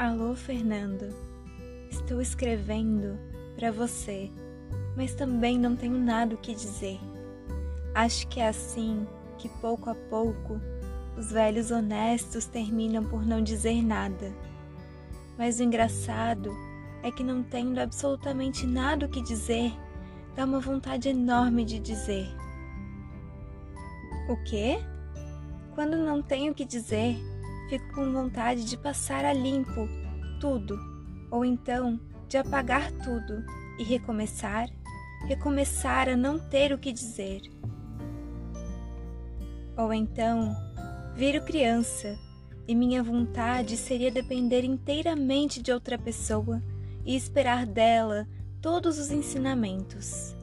Alô, Fernando. Estou escrevendo para você, mas também não tenho nada o que dizer. Acho que é assim que pouco a pouco os velhos honestos terminam por não dizer nada. Mas o engraçado é que não tendo absolutamente nada o que dizer, dá uma vontade enorme de dizer. O quê? Quando não tenho o que dizer, fico com vontade de passar a limpo tudo, ou então de apagar tudo e recomeçar, recomeçar a não ter o que dizer. Ou então, viro criança e minha vontade seria depender inteiramente de outra pessoa e esperar dela todos os ensinamentos.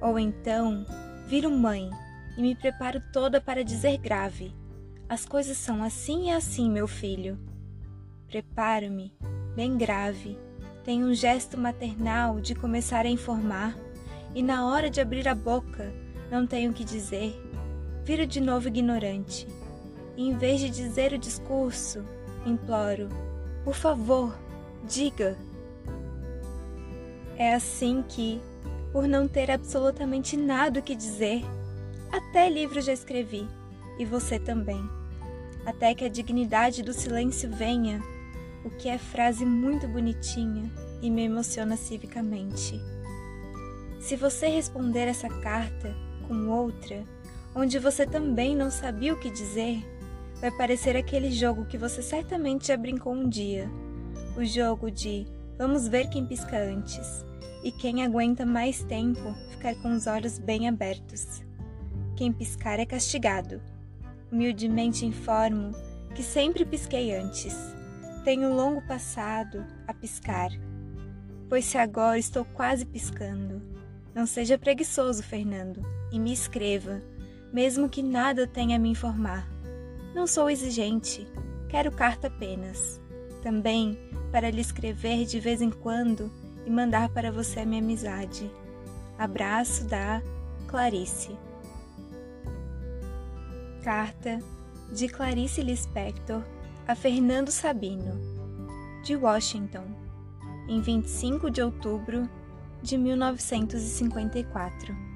Ou então, viro mãe e me preparo toda para dizer grave: As coisas são assim e assim, meu filho. Preparo-me, bem grave, tenho um gesto maternal de começar a informar, e na hora de abrir a boca, não tenho o que dizer. Viro de novo ignorante. E em vez de dizer o discurso, imploro: Por favor, diga. É assim que, por não ter absolutamente nada o que dizer, até livro já escrevi, e você também. Até que a dignidade do silêncio venha, o que é frase muito bonitinha e me emociona civicamente. Se você responder essa carta com outra, onde você também não sabia o que dizer, vai parecer aquele jogo que você certamente já brincou um dia. O jogo de vamos ver quem pisca antes e quem aguenta mais tempo ficar com os olhos bem abertos. Quem piscar é castigado. Humildemente informo que sempre pisquei antes. Tenho um longo passado a piscar. Pois se agora estou quase piscando, não seja preguiçoso, Fernando, e me escreva, mesmo que nada tenha a me informar. Não sou exigente, quero carta apenas. Também para lhe escrever de vez em quando e mandar para você a minha amizade. Abraço da Clarice. Carta de Clarice Lispector a Fernando Sabino, de Washington, em 25 de outubro de 1954.